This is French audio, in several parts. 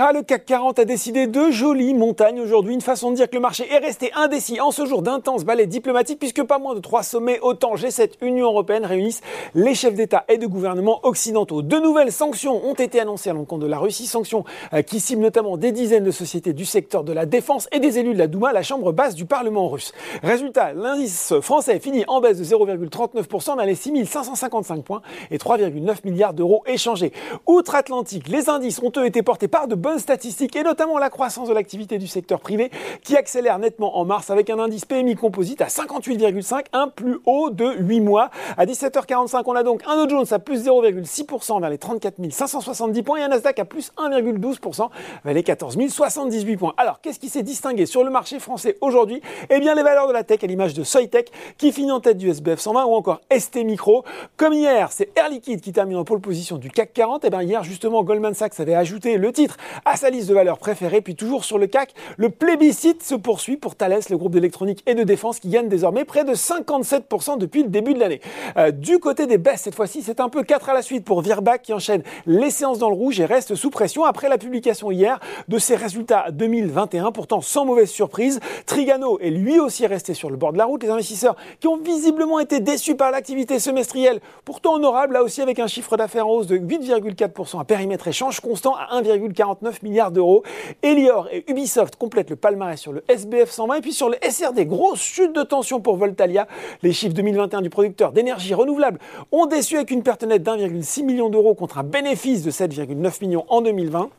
Ah, le CAC 40 a décidé de jolies montagnes aujourd'hui, une façon de dire que le marché est resté indécis en ce jour d'intenses balais diplomatiques puisque pas moins de trois sommets OTAN, G7, Union Européenne réunissent les chefs d'État et de gouvernement occidentaux. De nouvelles sanctions ont été annoncées à l'encontre de la Russie, sanctions euh, qui ciblent notamment des dizaines de sociétés du secteur de la défense et des élus de la Douma, la chambre basse du Parlement russe. Résultat, l'indice français finit en baisse de 0,39% dans les 6555 points et 3,9 milliards d'euros échangés. Outre-Atlantique, les indices ont eux été portés par de bonnes statistiques et notamment la croissance de l'activité du secteur privé qui accélère nettement en mars avec un indice PMI composite à 58,5, un plus haut de 8 mois. À 17h45, on a donc un Dow Jones à plus 0,6% vers les 34 570 points et un Nasdaq à plus 1,12% vers les 14 078 points. Alors, qu'est-ce qui s'est distingué sur le marché français aujourd'hui? Eh bien, les valeurs de la tech à l'image de Soitec qui finit en tête du SBF 120 ou encore ST Micro. Comme hier, c'est Air Liquide qui termine en pole position du CAC 40. Et bien hier, justement, Goldman Sachs avait ajouté le titre à sa liste de valeurs préférées. Puis toujours sur le CAC, le plébiscite se poursuit pour Thales, le groupe d'électronique et de défense qui gagne désormais près de 57% depuis le début de l'année. Euh, du côté des baisses, cette fois-ci, c'est un peu 4 à la suite pour Virbac qui enchaîne les séances dans le rouge et reste sous pression après la publication hier de ses résultats 2021. Pourtant, sans mauvaise surprise, Trigano est lui aussi resté sur le bord de la route. Les investisseurs qui ont visiblement été déçus par l'activité semestrielle, pourtant honorable, là aussi avec un chiffre d'affaires en hausse de 8,4% à périmètre échange constant à 1,49 milliards d'euros. Elior et Ubisoft complètent le palmarès sur le SBF 120 et puis sur le SRD, grosse chute de tension pour Voltalia. Les chiffres 2021 du producteur d'énergie renouvelable ont déçu avec une perte nette d'1,6 million d'euros contre un bénéfice de 7,9 millions en 2020.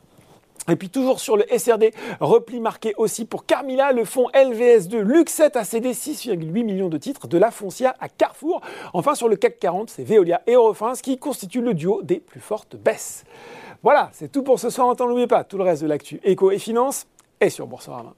Et puis toujours sur le SRD, repli marqué aussi pour Carmila, le fonds LVS2 Luxet a cédé 6,8 millions de titres de la Foncia à Carrefour. Enfin sur le CAC 40, c'est Veolia et Eurofins qui constituent le duo des plus fortes baisses. Voilà, c'est tout pour ce soir. N'oubliez pas, tout le reste de l'actu éco et finance est sur Boursorama.